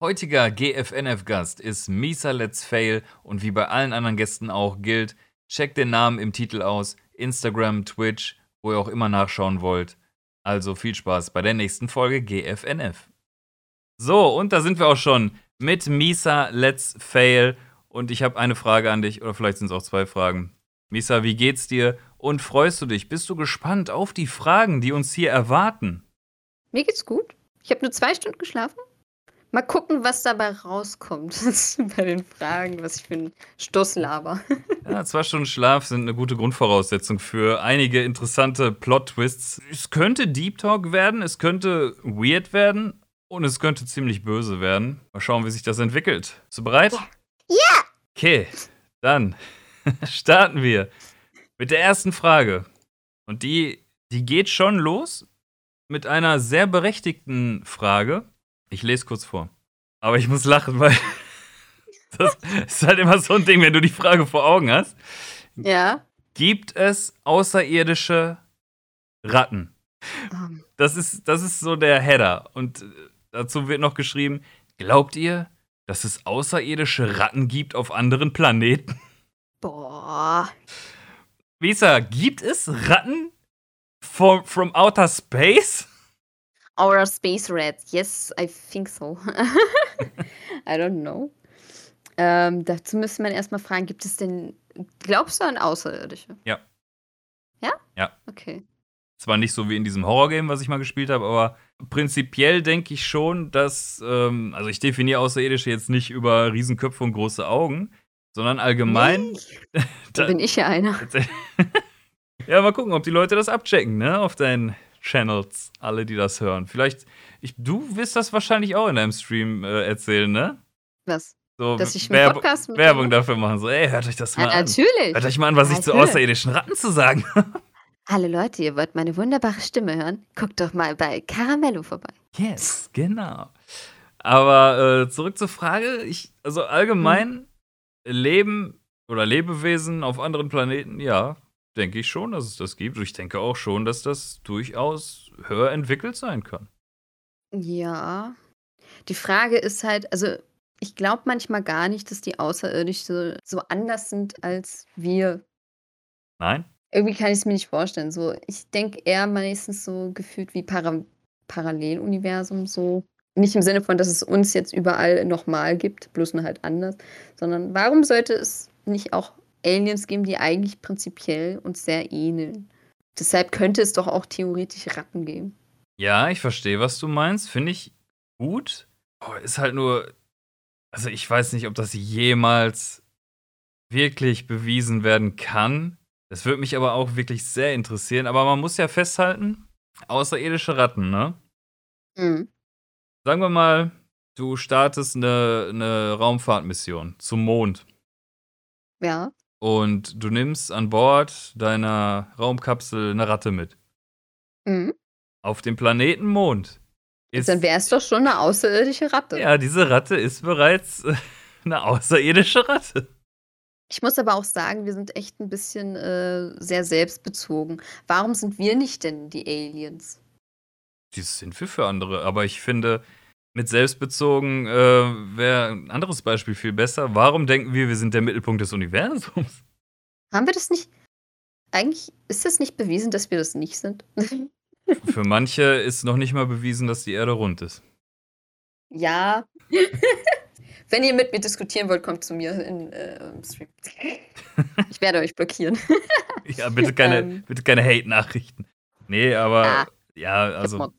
Heutiger GFNF-Gast ist Misa Let's Fail und wie bei allen anderen Gästen auch gilt, checkt den Namen im Titel aus, Instagram, Twitch, wo ihr auch immer nachschauen wollt. Also viel Spaß bei der nächsten Folge GFNF. So, und da sind wir auch schon mit Misa Let's Fail und ich habe eine Frage an dich oder vielleicht sind es auch zwei Fragen. Misa, wie geht's dir und freust du dich? Bist du gespannt auf die Fragen, die uns hier erwarten? Mir geht's gut. Ich habe nur zwei Stunden geschlafen. Mal gucken, was dabei rauskommt bei den Fragen, was ich für ein Stoßlaber. ja, zwei Stunden Schlaf sind eine gute Grundvoraussetzung für einige interessante Plot-Twists. Es könnte Deep Talk werden, es könnte weird werden und es könnte ziemlich böse werden. Mal schauen, wie sich das entwickelt. Bist du bereit? Ja! Okay, dann starten wir mit der ersten Frage. Und die, die geht schon los mit einer sehr berechtigten Frage. Ich lese kurz vor. Aber ich muss lachen, weil das ist halt immer so ein Ding, wenn du die Frage vor Augen hast. Ja. Gibt es außerirdische Ratten? Um. Das ist, das ist so der Header. Und dazu wird noch geschrieben: Glaubt ihr, dass es außerirdische Ratten gibt auf anderen Planeten? Boah. Visa, gibt es Ratten from, from outer space? Outer space rats. Yes, I think so. I don't know. Ähm, dazu müsste man erstmal fragen, gibt es denn, glaubst du an Außerirdische? Ja. Ja? Ja. Okay. Zwar nicht so wie in diesem Horrorgame, was ich mal gespielt habe, aber prinzipiell denke ich schon, dass, ähm, also ich definiere Außerirdische jetzt nicht über Riesenköpfe und große Augen, sondern allgemein. Nee. da bin ich ja einer. ja, mal gucken, ob die Leute das abchecken, ne, auf deinen Channels, alle, die das hören. Vielleicht, ich, du wirst das wahrscheinlich auch in deinem Stream äh, erzählen, ne? Was? So Dass ich Werb Podcast mit Werbung dafür machen. So, ey, hört euch das mal Ja, an. natürlich. Hört euch mal an, was ich zu Natürlich. außerirdischen Ratten zu sagen habe. Hallo Leute, ihr wollt meine wunderbare Stimme hören? Guckt doch mal bei Caramello vorbei. Yes, genau. Aber äh, zurück zur Frage. Ich, also allgemein Leben oder Lebewesen auf anderen Planeten, ja, denke ich schon, dass es das gibt. Und ich denke auch schon, dass das durchaus höher entwickelt sein kann. Ja. Die Frage ist halt, also ich glaube manchmal gar nicht, dass die Außerirdischen so anders sind als wir. Nein? Irgendwie kann ich es mir nicht vorstellen. So, ich denke eher meistens so gefühlt wie Para Paralleluniversum, so. Nicht im Sinne von, dass es uns jetzt überall nochmal gibt, bloß nur halt anders, sondern warum sollte es nicht auch Aliens geben, die eigentlich prinzipiell uns sehr ähneln? Deshalb könnte es doch auch theoretisch Ratten geben. Ja, ich verstehe, was du meinst. Finde ich gut. Oh, ist halt nur. Also, ich weiß nicht, ob das jemals wirklich bewiesen werden kann. Das würde mich aber auch wirklich sehr interessieren. Aber man muss ja festhalten: außerirdische Ratten, ne? Mhm. Sagen wir mal, du startest eine, eine Raumfahrtmission zum Mond. Ja. Und du nimmst an Bord deiner Raumkapsel eine Ratte mit. Mhm. Auf dem Planeten Mond. Ist, Dann wäre es doch schon eine außerirdische Ratte. ja, diese Ratte ist bereits äh, eine außerirdische Ratte. Ich muss aber auch sagen, wir sind echt ein bisschen äh, sehr selbstbezogen. Warum sind wir nicht denn die Aliens? Das sind wir für andere. Aber ich finde, mit selbstbezogen äh, wäre ein anderes Beispiel viel besser. Warum denken wir, wir sind der Mittelpunkt des Universums? Haben wir das nicht? Eigentlich ist das nicht bewiesen, dass wir das nicht sind. Für manche ist noch nicht mal bewiesen, dass die Erde rund ist. ja. Wenn ihr mit mir diskutieren wollt, kommt zu mir in äh, im Stream. ich werde euch blockieren. Ja, bitte keine, Ähm. bitte keine Hate-Nachrichten. Nee, aber Ah, ja, also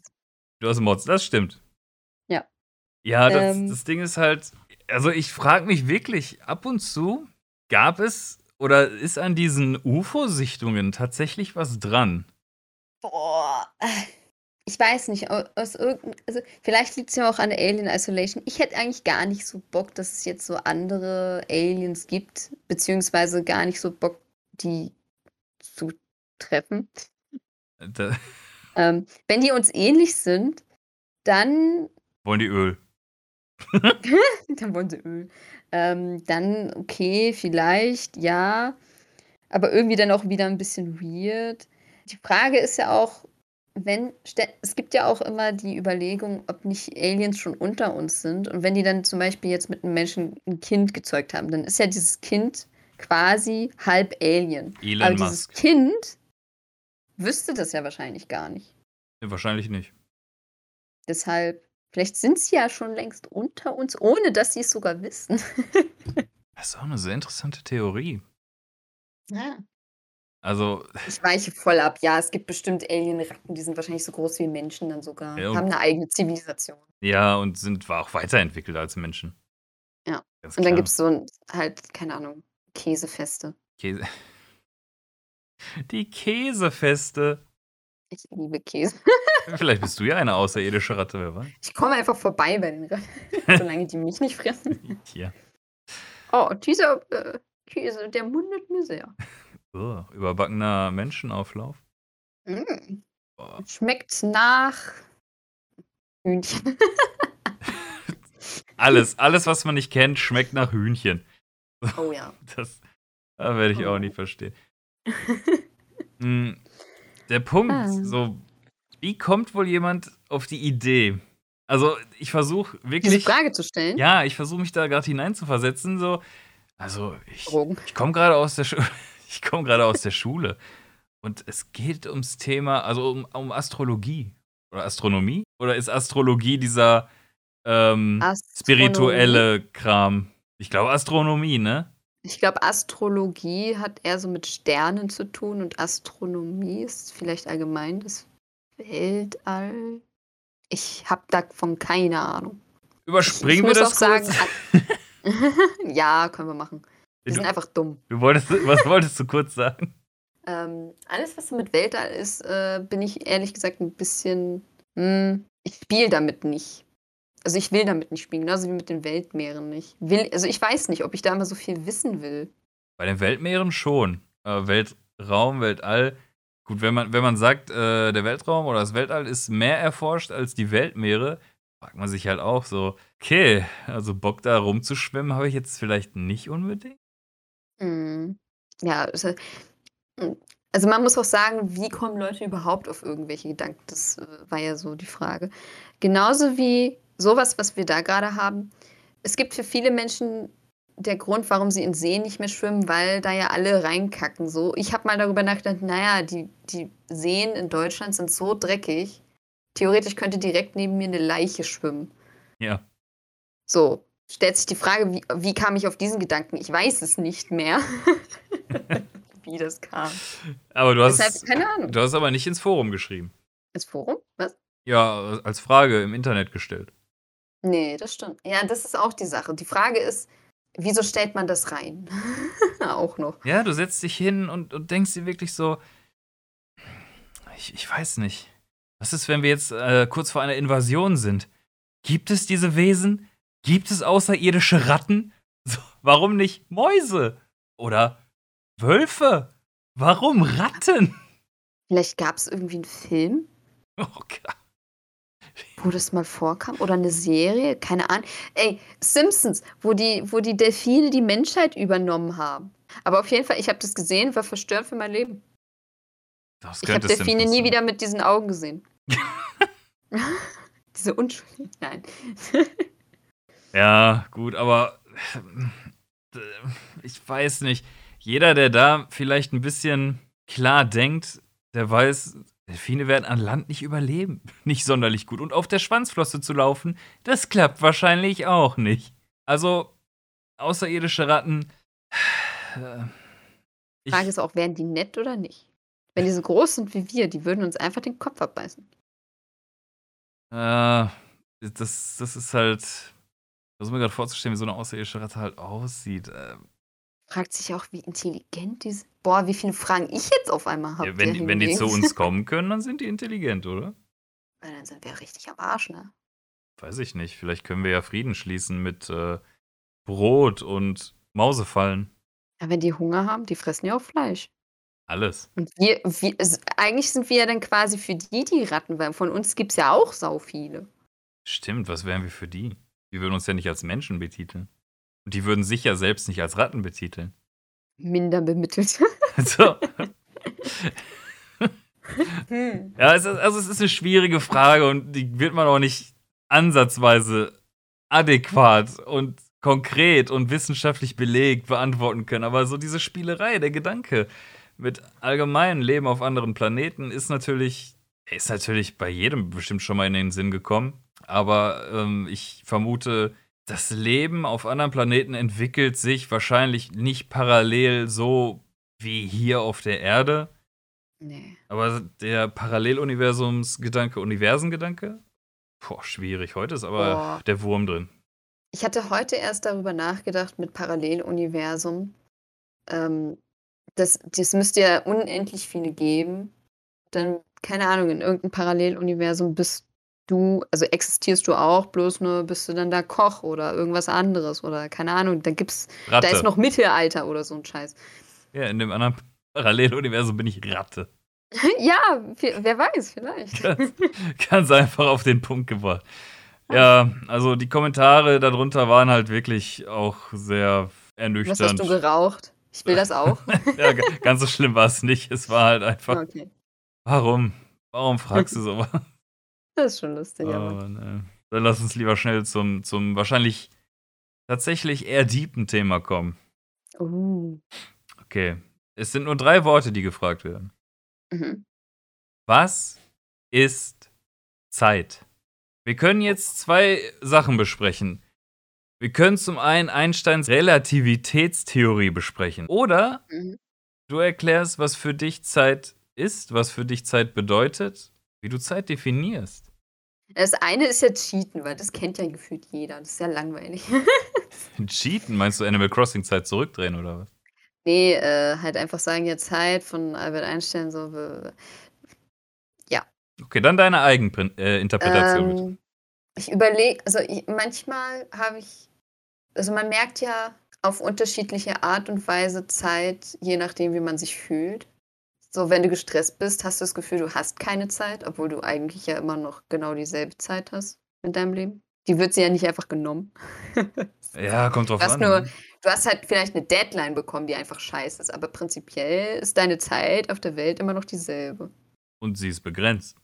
du hast Mods, das stimmt. Ja. Das, Ähm. das Ding ist halt, also ich frage mich wirklich, ab und zu gab es oder ist an diesen UFO-Sichtungen tatsächlich was dran? Boah. Ich weiß nicht, au- aus irgendein, also vielleicht liegt es ja auch an der Alien Isolation. Ich hätte eigentlich gar nicht so Bock, dass es jetzt so andere Aliens gibt, beziehungsweise gar nicht so Bock, die zu treffen. Ähm, wenn die uns ähnlich sind, dann, wollen die Öl. Dann wollen sie Öl. Ähm, dann, okay, vielleicht, ja. Aber irgendwie dann auch wieder ein bisschen weird. Die Frage ist ja auch, wenn es gibt ja auch immer die Überlegung, ob nicht Aliens schon unter uns sind. Und wenn die dann zum Beispiel jetzt mit einem Menschen ein Kind gezeugt haben, dann ist ja dieses Kind quasi halb Alien. Elon Aber dieses Musk. Kind wüsste das ja wahrscheinlich gar nicht. Nee, wahrscheinlich nicht. Deshalb, vielleicht sind sie ja schon längst unter uns, ohne dass sie es sogar wissen. Das ist auch eine sehr interessante Theorie. Ja. Also, Ich weiche voll ab. Ja, es gibt bestimmt Alien-Ratten, die sind wahrscheinlich so groß wie Menschen dann sogar. Ja, haben eine eigene Zivilisation. ja, und sind auch weiterentwickelt als Menschen. Ja. Ganz Und dann gibt es so ein, halt, keine Ahnung, Käsefeste. Käse. Die Käsefeste. Ich liebe Käse. Vielleicht bist du ja eine außerirdische Ratte, wer weiß. Ich komme einfach vorbei bei den Ratten, solange die mich nicht fressen. Hier. Oh, dieser äh, Käse, der mundet mir sehr. Oh, überbackener Menschenauflauf. Mm. Boah. Schmeckt nach Hühnchen. Alles, alles, was man nicht kennt, schmeckt nach Hühnchen. Oh ja. Das, das werde ich auch Oh. nie verstehen. Mm, Der Punkt, Ah. so, wie kommt wohl jemand auf die Idee? Also, ich versuche Diese wirklich. Frage zu stellen. Ja, ich versuche mich da gerade hineinzuversetzen. So, also, ich, ich komme gerade aus der Schule. Ich komme gerade aus der Schule. Und es geht ums Thema, also um, um Astrologie. Oder Astronomie? Oder ist Astrologie dieser ähm, Astronomie. spirituelle Kram? Ich glaube Astronomie, ne? Ich glaube, Astrologie hat eher so mit Sternen zu tun und Astronomie ist vielleicht allgemein das Weltall. Ich habe davon keine Ahnung. Überspringen wir muss das auch sagen, kurz? ja, können wir machen. Wir sind einfach dumm. du wolltest, was wolltest du kurz sagen? Ähm, alles, was so mit Weltall ist, äh, bin ich ehrlich gesagt ein bisschen. Hm, ich spiele damit nicht. Also ich will damit nicht spielen, genauso wie mit den Weltmeeren nicht. Will, also ich weiß nicht, ob ich da immer so viel wissen will. Bei den Weltmeeren schon. Äh, Weltraum, Weltall. Gut, wenn man, wenn man sagt, äh, der Weltraum oder das Weltall ist mehr erforscht als die Weltmeere, fragt man sich halt auch so, okay, also Bock da rumzuschwimmen habe ich jetzt vielleicht nicht unbedingt. Hm. Ja, äh, hm, also man muss auch sagen, wie kommen Leute überhaupt auf irgendwelche Gedanken? Das äh, war ja so die Frage. Genauso wie sowas, was wir da gerade haben. Es gibt für viele Menschen der Grund, warum sie in Seen nicht mehr schwimmen, weil da ja alle reinkacken. So, ich habe mal darüber nachgedacht, naja, die, die Seen in Deutschland sind so dreckig. Theoretisch könnte direkt neben mir eine Leiche schwimmen. Ja. So, stellt sich die Frage, wie, wie kam ich auf diesen Gedanken? Ich weiß es nicht mehr, wie das kam. Aber du hast, Deshalb, keine Ahnung. du hast aber nicht ins Forum geschrieben. Das Forum? Was? Ja, als Frage im Internet gestellt. Nee, das stimmt. Ja, das ist auch die Sache. Die Frage ist, wieso stellt man das rein? auch noch. Ja, du setzt dich hin und, und denkst dir wirklich so, ich, ich weiß nicht. Was ist, wenn wir jetzt äh, kurz vor einer Invasion sind? Gibt es diese Wesen? Gibt es außerirdische Ratten? So, warum nicht Mäuse? Oder Wölfe? Warum Ratten? Vielleicht gab es irgendwie einen Film, Oh Gott. Wo das mal vorkam. Oder eine Serie, keine Ahnung. Ey, Simpsons, wo die, wo die Delfine die Menschheit übernommen haben. Aber auf jeden Fall, ich habe das gesehen, war verstört für mein Leben. Das Ich habe Delfine nie wieder mit diesen Augen gesehen. Diese Unschuld. Nein. Ja, gut, aber äh, ich weiß nicht. Jeder, der da vielleicht ein bisschen klar denkt, der weiß, Delfine werden an Land nicht überleben. Nicht sonderlich gut. Und auf der Schwanzflosse zu laufen, das klappt wahrscheinlich auch nicht. Also, außerirdische Ratten. Äh, ich, Frage ist auch, wären die nett oder nicht? Wenn die so groß sind wie wir, die würden uns einfach den Kopf abbeißen. äh, das, das ist halt. Ich versuche mir gerade vorzustellen, wie so eine außerirdische Ratte halt aussieht. Äh, Fragt sich auch, wie intelligent die sind. Boah, wie viele Fragen ich jetzt auf einmal habe. ja, wenn, die, wenn die zu uns kommen können, dann sind die intelligent, oder? Dann sind wir richtig am Arsch, ne? Weiß ich nicht. Vielleicht können wir ja Frieden schließen mit äh, Brot und Mausefallen. Ja, wenn die Hunger haben, die fressen ja auch Fleisch. Alles. Und wir, wir eigentlich sind wir ja dann quasi für die die Ratten, weil von uns gibt es ja auch sau viele. Stimmt, was wären wir für die? Die würden uns ja nicht als Menschen betiteln. Und die würden sich ja selbst nicht als Ratten betiteln. Minder bemittelt. Also, Hm. Ja, es ist, also es ist eine schwierige Frage und die wird man auch nicht ansatzweise adäquat und konkret und wissenschaftlich belegt beantworten können. Aber so diese Spielerei, der Gedanke mit allgemeinem Leben auf anderen Planeten ist natürlich, ist natürlich bei jedem bestimmt schon mal in den Sinn gekommen. Aber ähm, ich vermute, das Leben auf anderen Planeten entwickelt sich wahrscheinlich nicht parallel so wie hier auf der Erde. Nee. Aber der Paralleluniversumsgedanke, Universengedanke? Boah, schwierig. Heute ist aber Boah. der Wurm drin. Ich hatte heute erst darüber nachgedacht mit Paralleluniversum. Ähm, das, das müsste ja unendlich viele geben. Dann, keine Ahnung, in irgendeinem Paralleluniversum bist du, also existierst du auch, bloß nur bist du dann da Koch oder irgendwas anderes oder keine Ahnung, da gibt's, Ratte. da ist noch Mittelalter oder so ein Scheiß. ja, in dem anderen Paralleluniversum bin ich Ratte. ja, wer weiß, vielleicht. Ganz, ganz einfach auf den Punkt gebracht. Ja, also die Kommentare darunter waren halt wirklich auch sehr Was hast ernüchternd. du geraucht? Ich will das auch. ja, ga- ganz so schlimm war es nicht. Es war halt einfach, okay. warum? Warum fragst du sowas? Das ist schon lustig, aber. Oh, ne. Dann lass uns lieber schnell zum, zum wahrscheinlich tatsächlich eher deepen Thema kommen. Uh. Okay. Es sind nur drei Worte, die gefragt werden. Mhm. Was ist Zeit? Wir können jetzt zwei Sachen besprechen. Wir können zum einen Einsteins Relativitätstheorie besprechen. Oder Mhm. du erklärst, was für dich Zeit ist, was für dich Zeit bedeutet, wie du Zeit definierst. Das eine ist ja Cheaten, weil das kennt ja gefühlt jeder. Das ist ja langweilig. Cheaten, meinst du Animal Crossing Zeit zurückdrehen oder was? nee, äh, halt einfach sagen, ja, Zeit von Albert Einstein so. äh, Okay, dann deine Eigeninterpretation. Äh. Ähm, ich überlege, also ich, manchmal habe ich, also man merkt ja auf unterschiedliche Art und Weise Zeit, je nachdem, wie man sich fühlt. So, wenn du gestresst bist, hast du das Gefühl, du hast keine Zeit, obwohl du eigentlich ja immer noch genau dieselbe Zeit hast in deinem Leben. Die wird sie ja nicht einfach genommen. Ja, kommt drauf Du hast an. nur, ne? du hast halt vielleicht eine Deadline bekommen, die einfach scheiße ist, aber prinzipiell ist deine Zeit auf der Welt immer noch dieselbe. Und sie ist begrenzt.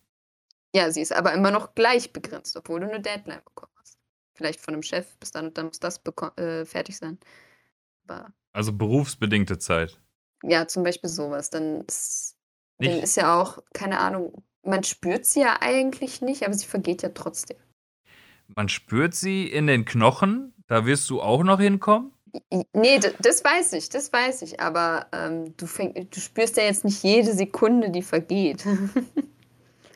Ja, sie ist aber immer noch gleich begrenzt, obwohl du eine Deadline bekommen hast. Vielleicht von einem Chef, bis dann und dann muss das äh, fertig sein. Aber Also berufsbedingte Zeit. Ja, zum Beispiel sowas. Dann ist, dann ist ja auch, keine Ahnung, man spürt sie ja eigentlich nicht, aber sie vergeht ja trotzdem. Man spürt sie in den Knochen. Da wirst du auch noch hinkommen. Nee, das weiß ich, das weiß ich, aber ähm, du, fäng, du spürst ja jetzt nicht jede Sekunde, die vergeht.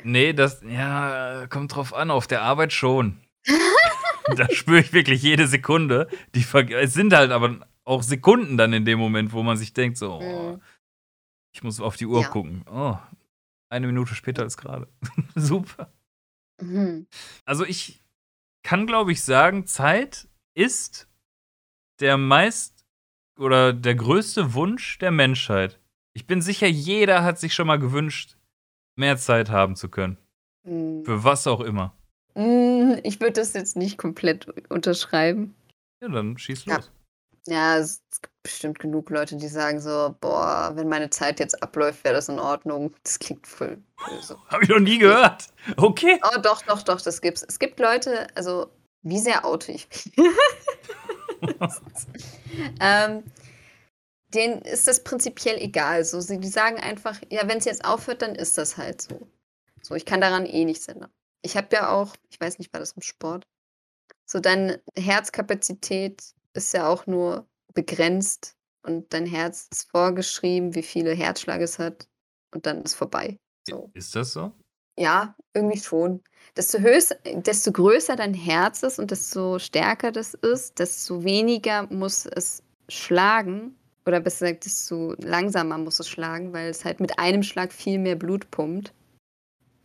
Nee, das, ja, kommt drauf an. Auf der Arbeit schon. da spüre ich wirklich jede Sekunde. Die es sind halt aber auch Sekunden dann in dem Moment, wo man sich denkt, so, oh, Mhm. ich muss auf die Uhr Ja. gucken. Oh, eine Minute später ist gerade. Super. Mhm. Also ich kann, glaube ich, sagen, Zeit ist der meist oder der größte Wunsch der Menschheit. Ich bin sicher, jeder hat sich schon mal gewünscht, mehr Zeit haben zu können. Mhm. Für was auch immer. Mm, Ich würde das jetzt nicht komplett unterschreiben. Ja, dann schieß los. Ja, es gibt bestimmt genug Leute, die sagen so, boah, wenn meine Zeit jetzt abläuft, wäre das in Ordnung. Das klingt voll böse. Habe ich noch nie gehört. Okay. Oh, doch, doch, doch, das gibt's. Es gibt Leute, also, wie sehr oute ich mich? ähm, denen ist das prinzipiell egal. So, sie, die sagen einfach, ja, wenn es jetzt aufhört, dann ist das halt so. So, ich kann daran eh nichts ändern. Ich habe ja auch, ich weiß nicht, war das im Sport? So, deine Herzkapazität ist ja auch nur begrenzt und dein Herz ist vorgeschrieben, wie viele Herzschlag es hat und dann ist vorbei. So. Ist das so? Ja, irgendwie schon. Desto, höchst, desto größer dein Herz ist und desto stärker das ist, desto weniger muss es schlagen. Oder besser gesagt, desto langsamer muss es schlagen, weil es halt mit einem Schlag viel mehr Blut pumpt,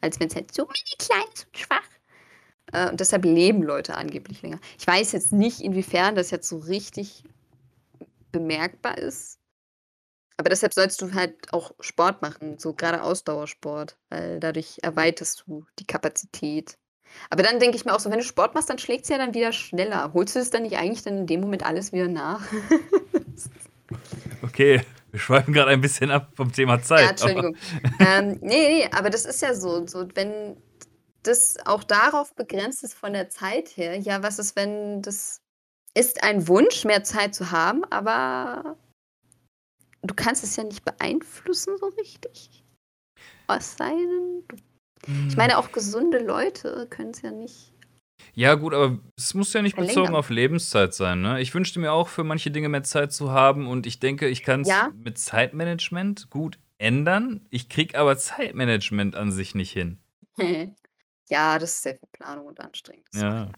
als wenn es halt so mini klein ist und schwach. Äh, und deshalb leben Leute angeblich länger. Ich weiß jetzt nicht, inwiefern das jetzt so richtig bemerkbar ist. Aber deshalb sollst du halt auch Sport machen, so gerade Ausdauersport, weil dadurch erweiterst du die Kapazität. Aber dann denke ich mir auch so, wenn du Sport machst, dann schlägt es ja dann wieder schneller. Holst du es dann nicht eigentlich dann in dem Moment alles wieder nach? Okay. Wir schweifen gerade ein bisschen ab vom Thema Zeit. Ja, Entschuldigung. ähm, nee, nee, aber das ist ja so, so, wenn das auch darauf begrenzt ist von der Zeit her, ja, was ist, wenn das ist ein Wunsch, mehr Zeit zu haben, aber du kannst es ja nicht beeinflussen so richtig. Was sei denn? Ich Hm. meine, auch gesunde Leute können es ja nicht. Ja, gut, aber es muss ja nicht bezogen Verlängern. auf Lebenszeit sein, ne? Ich wünschte mir auch für manche Dinge mehr Zeit zu haben und ich denke, ich kann es Ja. mit Zeitmanagement gut ändern. Ich krieg aber Zeitmanagement an sich nicht hin. ja, das ist sehr viel Planung und anstrengend. Das Ja. macht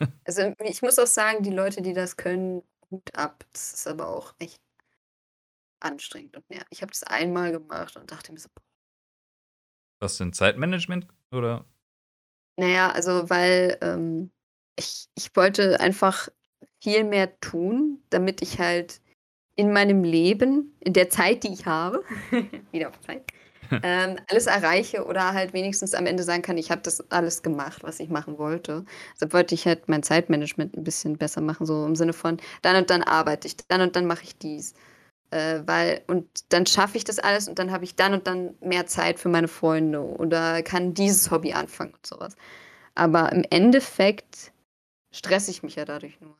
leid. Also ich muss auch sagen, die Leute, die das können, Hut ab. Das ist aber auch echt anstrengend und nervig. Ich habe das einmal gemacht und dachte mir so, Was denn? Zeitmanagement? Oder? Naja, also weil ähm, ich, ich wollte einfach viel mehr tun, damit ich halt in meinem Leben, in der Zeit, die ich habe, wieder auf Zeit, ähm, alles erreiche oder halt wenigstens am Ende sagen kann, ich habe das alles gemacht, was ich machen wollte. Deshalb wollte ich halt mein Zeitmanagement ein bisschen besser machen, so im Sinne von, dann und dann arbeite ich, dann und dann mache ich dies. Äh, weil, und dann schaffe ich das alles und dann habe ich dann und dann mehr Zeit für meine Freunde oder kann dieses Hobby anfangen und sowas. Aber im Endeffekt stresse ich mich ja dadurch nur.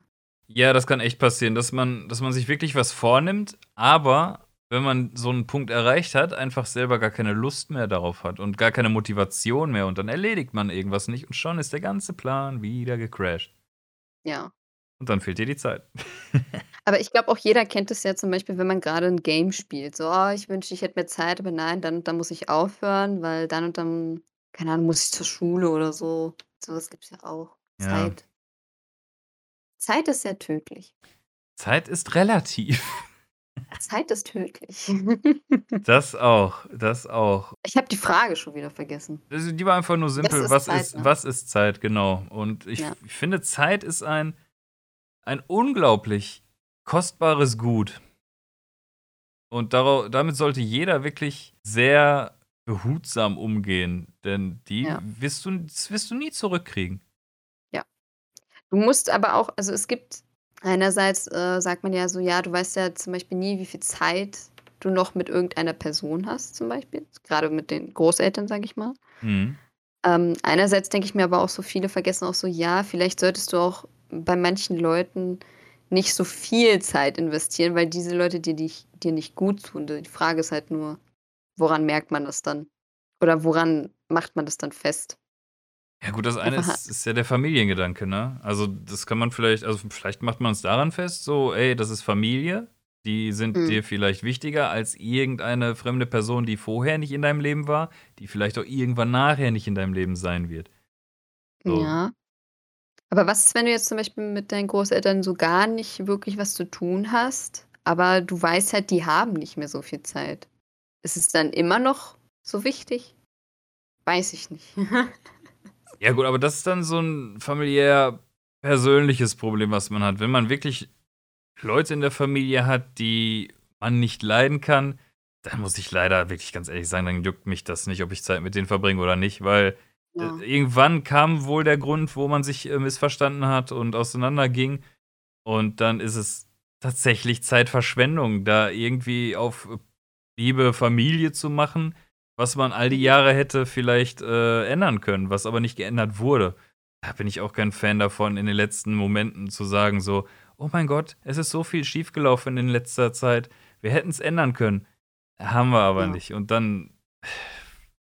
Ja, das kann echt passieren, dass man, dass man sich wirklich was vornimmt, aber wenn man so einen Punkt erreicht hat, einfach selber gar keine Lust mehr darauf hat und gar keine Motivation mehr und dann erledigt man irgendwas nicht und schon ist der ganze Plan wieder gecrashed. Ja. Und dann fehlt dir die Zeit. Aber ich glaube, auch jeder kennt es ja zum Beispiel, wenn man gerade ein Game spielt. So, oh, ich wünschte, ich hätte mehr Zeit, aber nein, dann dann muss ich aufhören, weil dann und dann, keine Ahnung, muss ich zur Schule oder so. Sowas gibt es ja auch. Ja. Zeit. Zeit ist sehr tödlich. Zeit ist relativ. Zeit ist tödlich. Das auch, das auch. ich habe die Frage schon wieder vergessen. Also die war einfach nur simpel. ist was, Zeit, ist, ne? was ist Zeit, genau. Und ich, Ja. ich finde, Zeit ist ein, ein unglaublich kostbares Gut. Und darau- damit sollte jeder wirklich sehr behutsam umgehen, denn die Ja. wirst, du, das wirst du nie zurückkriegen. Du musst aber auch, also es gibt einerseits, äh, sagt man ja so, ja, du weißt ja zum Beispiel nie, wie viel Zeit du noch mit irgendeiner Person hast, zum Beispiel. Gerade mit den Großeltern, sage ich mal. Mhm. Ähm, einerseits denke ich mir aber auch so, viele vergessen auch so, ja, vielleicht solltest du auch bei manchen Leuten nicht so viel Zeit investieren, weil diese Leute dir, dich, dir nicht gut tun. Die Frage ist halt nur, woran merkt man das dann? Oder woran macht man das dann fest? Ja, gut, das eine ist, ist ja der Familiengedanke, ne? Also, das kann man vielleicht, also vielleicht macht man es daran fest, so, ey, das ist Familie, die sind Mhm. dir vielleicht wichtiger als irgendeine fremde Person, die vorher nicht in deinem Leben war, die vielleicht auch irgendwann nachher nicht in deinem Leben sein wird. So. Ja. Aber was ist, wenn du jetzt zum Beispiel mit deinen Großeltern so gar nicht wirklich was zu tun hast, aber du weißt halt, die haben nicht mehr so viel Zeit? Ist es dann immer noch so wichtig? Weiß ich nicht. Ja, gut, aber das ist dann so ein familiär persönliches Problem, was man hat. Wenn man wirklich Leute in der Familie hat, die man nicht leiden kann, dann muss ich leider wirklich ganz ehrlich sagen, dann juckt mich das nicht, ob ich Zeit mit denen verbringe oder nicht, weil Ja. Äh, Irgendwann kam wohl der Grund, wo man sich äh, missverstanden hat und auseinanderging. Und dann ist es tatsächlich Zeitverschwendung, da irgendwie auf Liebe, Familie zu machen, was man all die Jahre hätte vielleicht äh, ändern können, was aber nicht geändert wurde. Da bin ich auch kein Fan davon, in den letzten Momenten zu sagen, so, oh mein Gott, es ist so viel schiefgelaufen in letzter Zeit, wir hätten es ändern können. Haben wir aber Ja. nicht. Und dann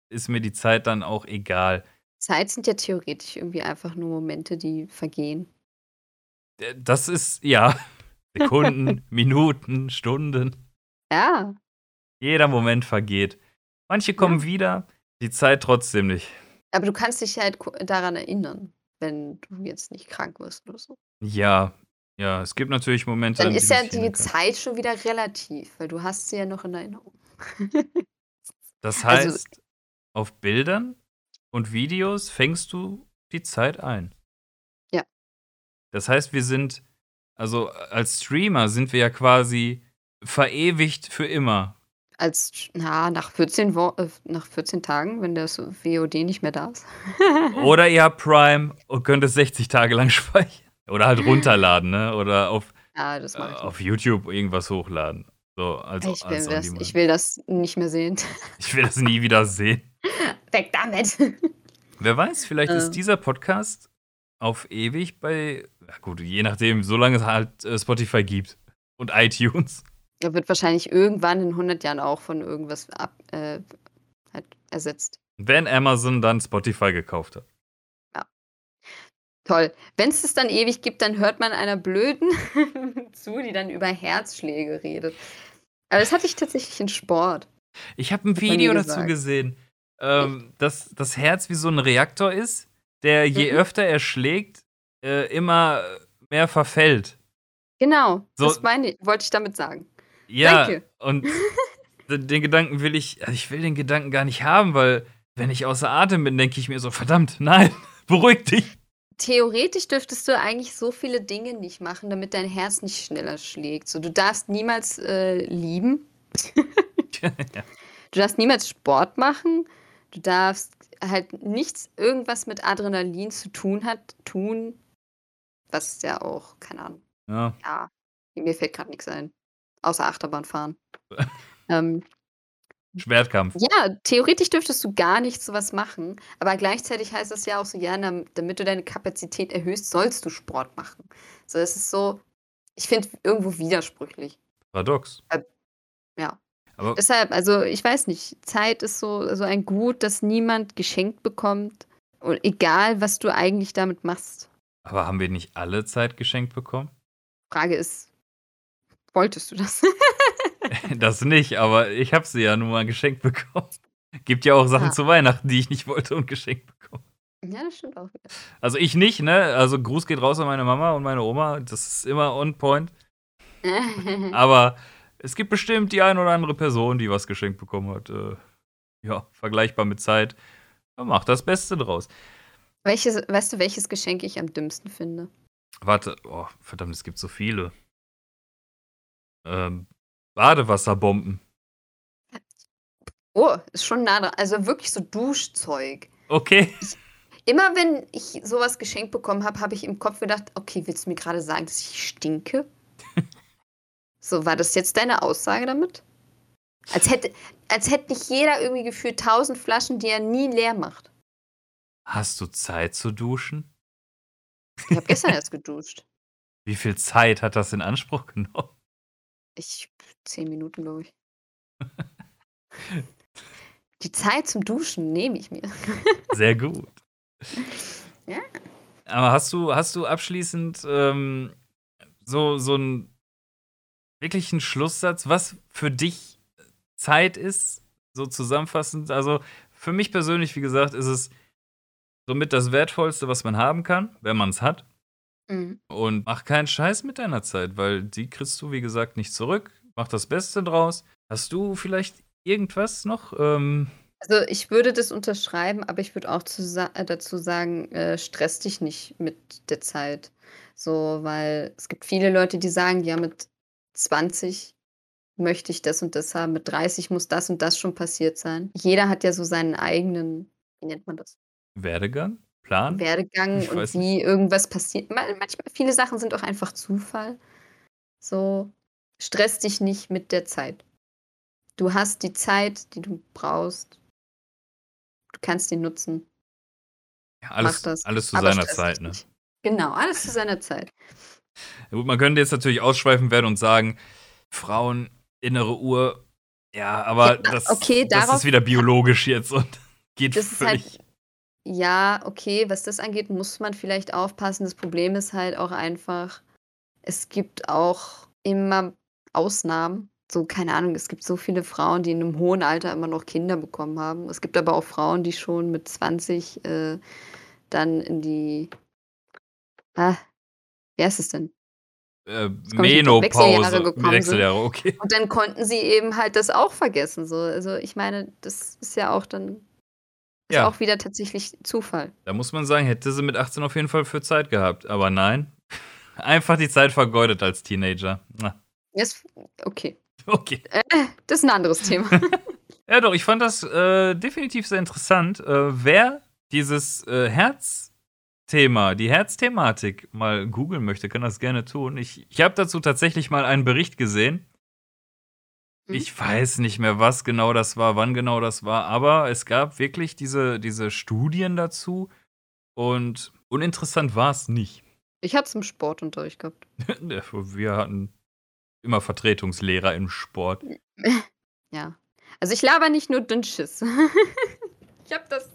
ist mir die Zeit dann auch egal. Zeit sind ja theoretisch irgendwie einfach nur Momente, die vergehen. Äh, Das ist, ja, Sekunden, Minuten, Stunden. Ja, Jeder Moment vergeht. Manche kommen wieder, die Zeit trotzdem nicht. aber du kannst dich halt daran erinnern, wenn du jetzt nicht krank wirst oder so. Ja, ja, es gibt natürlich Momente, Dann an ist ja die kann. Zeit schon wieder relativ, weil du hast sie ja noch in Erinnerung. Das also- heißt, auf Bildern und Videos fängst du die Zeit ein. Ja. Das heißt, wir sind, also als Streamer sind wir ja quasi verewigt für immer. Als, na, nach 14, Wo äh, nach 14 Tagen, wenn das WOD nicht mehr da ist. Oder ihr habt Prime und könnt es 60 Tage lang speichern. Oder halt runterladen, ne? Oder auf, ja, äh, auf YouTube irgendwas hochladen. So, als, Ich will, als das, ich will das nicht mehr sehen. Ich will das nie wieder sehen. Weg damit! Wer weiß, vielleicht Ähm. ist dieser Podcast auf ewig bei, ja gut, je nachdem, solange es halt äh, Spotify gibt und iTunes. Er wird wahrscheinlich irgendwann in 100 Jahren auch von irgendwas ab, äh, halt ersetzt. Wenn Amazon dann Spotify gekauft hat. Toll. Wenn es es dann ewig gibt, dann hört man einer Blöden zu, die dann über Herzschläge redet. Aber das hatte ich tatsächlich in Sport. Ich habe ein Video dazu gesehen, ähm, dass das Herz wie so ein Reaktor ist, der je Mhm. öfter er schlägt, äh, immer mehr verfällt. Genau, So- das meine wollte ich damit sagen. Ja, Danke. und den Gedanken will ich, also ich will den Gedanken gar nicht haben, weil wenn ich außer Atem bin, denke ich mir so, verdammt, nein, beruhig dich. Theoretisch dürftest du eigentlich so viele Dinge nicht machen, damit dein Herz nicht schneller schlägt. So, du darfst niemals äh, lieben, ja. du darfst niemals Sport machen, du darfst halt nichts, irgendwas mit Adrenalin zu tun hat, tun, was ja auch, keine Ahnung, ja. ja, mir fällt gerade nichts ein, außer Achterbahn fahren. ähm, Schwertkampf. Ja, theoretisch dürftest du gar nicht sowas machen, aber gleichzeitig heißt das ja auch so, ja, damit du deine Kapazität erhöhst, sollst du Sport machen. So, es ist so, ich finde irgendwo widersprüchlich. Paradox. Ja. Aber Deshalb, also ich weiß nicht, Zeit ist so, so ein Gut, das niemand geschenkt bekommt. Und egal, was du eigentlich damit machst. Aber haben wir nicht alle Zeit geschenkt bekommen? Frage ist, wolltest du das? Das nicht, aber ich habe sie ja nun mal geschenkt bekommen. Gibt ja auch Sachen Ja. zu Weihnachten, die ich nicht wollte und geschenkt bekommen. ja, das stimmt auch wieder. Also ich nicht, ne? Also Gruß geht raus an meine Mama und meine Oma. Das ist immer on point. Aber es gibt bestimmt die ein oder andere Person, die was geschenkt bekommen hat. Äh, ja, vergleichbar mit Zeit. Mach das Beste draus. welches, weißt du, welches Geschenk ich am dümmsten finde? Warte, oh, verdammt, es gibt so viele. Ähm, Badewasserbomben. Oh, ist schon nah dran. Also wirklich so Duschzeug. Okay. Immer wenn ich sowas geschenkt bekommen habe, habe ich im Kopf gedacht, okay, willst du mir gerade sagen, dass ich stinke? so, war das jetzt deine Aussage damit? Als hätte, als hätte nicht jeder irgendwie gefühlt tausend Flaschen, die er nie leer macht. Hast du Zeit zu duschen? Ich habe gestern erst geduscht. Wie viel Zeit hat das in Anspruch genommen? Ich, zehn Minuten, glaube ich. Die Zeit zum Duschen nehme ich mir. Sehr gut. Ja. Aber hast du, hast du abschließend ähm, so, so einen wirklichen Schlusssatz, was für dich Zeit ist, so zusammenfassend? Also für mich persönlich, wie gesagt, ist es somit das Wertvollste, was man haben kann, wenn man es hat. Mhm. Und mach keinen Scheiß mit deiner Zeit, weil die kriegst du, wie gesagt, nicht zurück. Mach das Beste draus. Hast du vielleicht irgendwas noch? Ähm, Also ich würde das unterschreiben, aber ich würde auch sa äh, dazu sagen, äh, stress dich nicht mit der Zeit. So, weil es gibt viele Leute, die sagen, ja, mit 20 möchte ich das und das haben, mit 30 muss das und das schon passiert sein. Jeder hat ja so seinen eigenen, wie nennt man das? Werdegang? Plan? Werdegang Ich und wie irgendwas passiert. Ma- Manchmal, viele Sachen sind auch einfach Zufall. So, stress dich nicht mit der Zeit. Du hast die Zeit, die du brauchst. Du kannst die nutzen. Ja, alles, alles zu aber seiner Zeit, ne? nicht. Genau, alles zu seiner Zeit. Ja, Gut, man könnte jetzt natürlich ausschweifen werden und sagen, Frauen, innere Uhr, ja, aber Ja, das, okay, das darauf- ist wieder biologisch jetzt und geht Das ist völlig. halt, ja, okay, was das angeht, muss man vielleicht aufpassen. Das Problem ist halt auch einfach, es gibt auch immer Ausnahmen. So, keine Ahnung, es gibt so viele Frauen, die in einem hohen Alter immer noch Kinder bekommen haben. Es gibt aber auch Frauen, die schon mit 20 äh, dann in die, ah, wie heißt es denn? äh, Menopause. Wechseljahre, okay. Und dann konnten sie eben halt das auch vergessen. So. Also ich meine, das ist ja auch dann ist Ja. auch wieder tatsächlich Zufall. Da muss man sagen, hätte sie mit 18 auf jeden Fall für Zeit gehabt. Aber nein, einfach die Zeit vergeudet als Teenager. Na, Ist, okay. okay. Äh, das ist ein anderes Thema. Ja, doch, ich fand das äh, definitiv sehr interessant. Äh, wer dieses äh, Herzthema, die Herzthematik mal googeln möchte, kann das gerne tun. Ich, ich habe dazu tatsächlich mal einen Bericht gesehen. Mhm. Ich weiß nicht mehr, was genau das war, wann genau das war, aber es gab wirklich diese, diese Studien dazu und uninteressant war es nicht. Ich hatte es im Sportunterricht gehabt. Wir hatten immer Vertretungslehrer im Sport. Ja. Also ich laber nicht nur Dünnschiss. ich hab das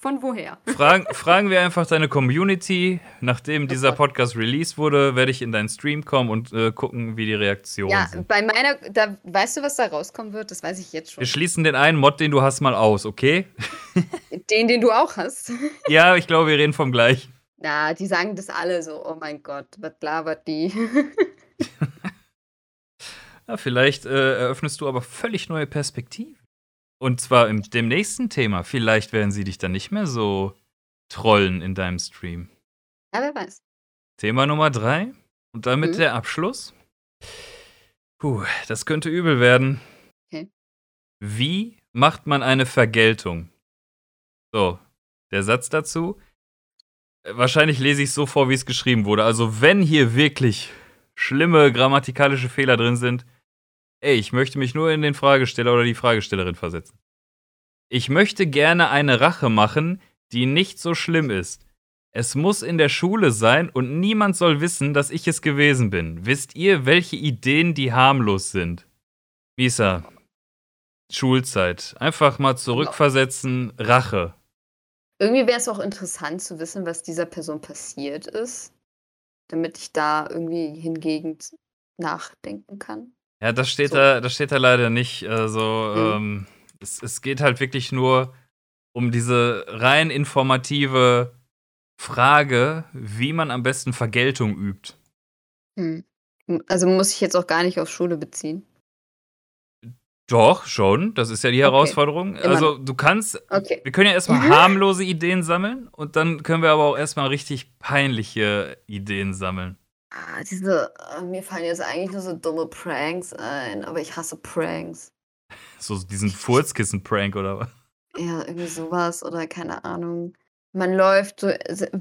von woher? Fragen, fragen wir einfach deine Community. Nachdem dieser Gott. Podcast released wurde, werde ich in deinen Stream kommen und äh, gucken, wie die Reaktionen Ja, sind. bei meiner, da weißt du, was da rauskommen wird? Das weiß ich jetzt schon. Wir schließen den einen Mod, den du hast, mal aus, okay? Den, den du auch hast. Ja, ich glaube, wir reden vom gleichen. Na, die sagen das alle so, oh mein Gott, was labert die? Ja, vielleicht äh, eröffnest du aber völlig neue Perspektiven. Und zwar im dem nächsten Thema. Vielleicht werden sie dich dann nicht mehr so trollen in deinem Stream. ja, wer weiß. Thema Nummer drei. Und damit Mhm. der Abschluss. Puh, das könnte übel werden. Okay. Wie macht man eine Vergeltung? So, der Satz dazu. Wahrscheinlich lese ich es so vor, wie es geschrieben wurde. Also, wenn hier wirklich schlimme grammatikalische Fehler drin sind, ey, ich möchte mich nur in den Fragesteller oder die Fragestellerin versetzen. Ich möchte gerne eine Rache machen, die nicht so schlimm ist. Es muss in der Schule sein und niemand soll wissen, dass ich es gewesen bin. Wisst ihr, welche Ideen die harmlos sind? Misa, Schulzeit. Einfach mal zurückversetzen, Rache. Irgendwie wäre es auch interessant zu wissen, was dieser Person passiert ist, damit ich da irgendwie hingegen nachdenken kann. Ja, das steht, So. da, das steht da leider nicht. Also, Mhm. ähm, es, es geht halt wirklich nur um diese rein informative Frage, wie man am besten Vergeltung übt. Hm. Also muss ich jetzt auch gar nicht auf Schule beziehen. Doch, schon. Das ist ja die Okay. Herausforderung. Immer Also, du kannst Okay. Wir können ja erstmal Mhm. harmlose Ideen sammeln und dann können wir aber auch erstmal richtig peinliche Ideen sammeln. Ah, diese, äh, mir fallen jetzt eigentlich nur so dumme Pranks ein, aber ich hasse Pranks. So diesen Furzkissen-Prank oder was? Ja, irgendwie sowas oder keine Ahnung. Man läuft, so,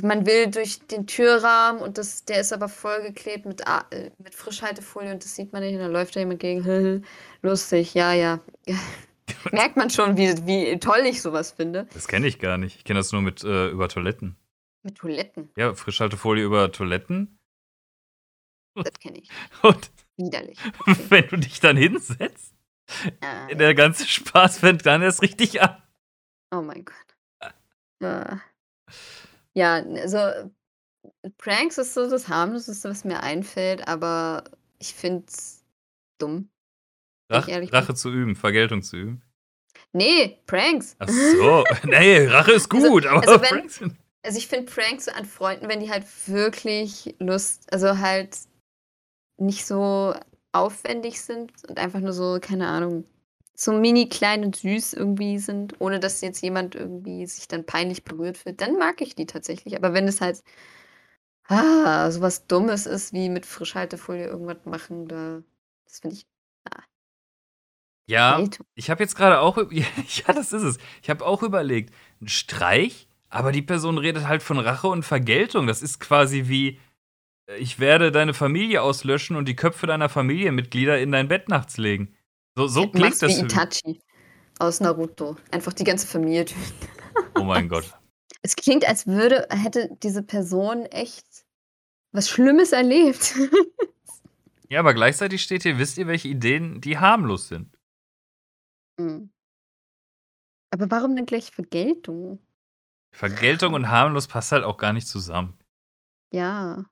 man will durch den Türrahmen und das, der ist aber vollgeklebt mit, äh, mit Frischhaltefolie und das sieht man nicht und dann läuft da jemand gegen. Lustig, ja, ja. Merkt man schon, wie, wie toll ich sowas finde. Das kenne ich gar nicht. Ich kenne das nur mit äh, über Toiletten. Mit Toiletten, Ja, Frischhaltefolie über Toiletten. Das kenne ich. Und Widerlich. wenn du dich dann hinsetzt, Äh, der ganze Spaß fängt dann erst richtig an. oh mein Gott. Äh. Ja, also Pranks ist so das harmloseste, was mir einfällt, aber ich finde es dumm. Wenn Rach, ehrlich bin. Rache zu üben, Vergeltung zu üben. Nee, Pranks. Ach so. nee, Rache ist Also- gut, aber also wenn- Pranks sind- Also ich finde Pranks so an Freunden, wenn die halt wirklich Lust, also halt nicht so aufwendig sind und einfach nur so, keine Ahnung, so mini klein und süß irgendwie sind, ohne dass jetzt jemand irgendwie sich dann peinlich berührt fühlt, dann mag ich die tatsächlich. Aber wenn es halt ah, sowas Dummes ist, wie mit Frischhaltefolie irgendwas machen, da, das finde ich ja, Geltung. Ich habe jetzt gerade auch, ja, das ist es. Ich habe auch überlegt, ein Streich, aber die Person redet halt von Rache und Vergeltung. Das ist quasi wie, ich werde deine Familie auslöschen und die Köpfe deiner Familienmitglieder in dein Bett nachts legen. So, so klingt machst das. wie. Itachi aus Naruto. Einfach die ganze Familie töten. Oh mein Gott. Es klingt, als würde, hätte diese Person echt was Schlimmes erlebt. Ja, aber gleichzeitig steht hier, wisst ihr, welche Ideen, die harmlos sind? Hm. Aber warum denn gleich Vergeltung? Vergeltung und harmlos passt halt auch gar nicht zusammen. Ja.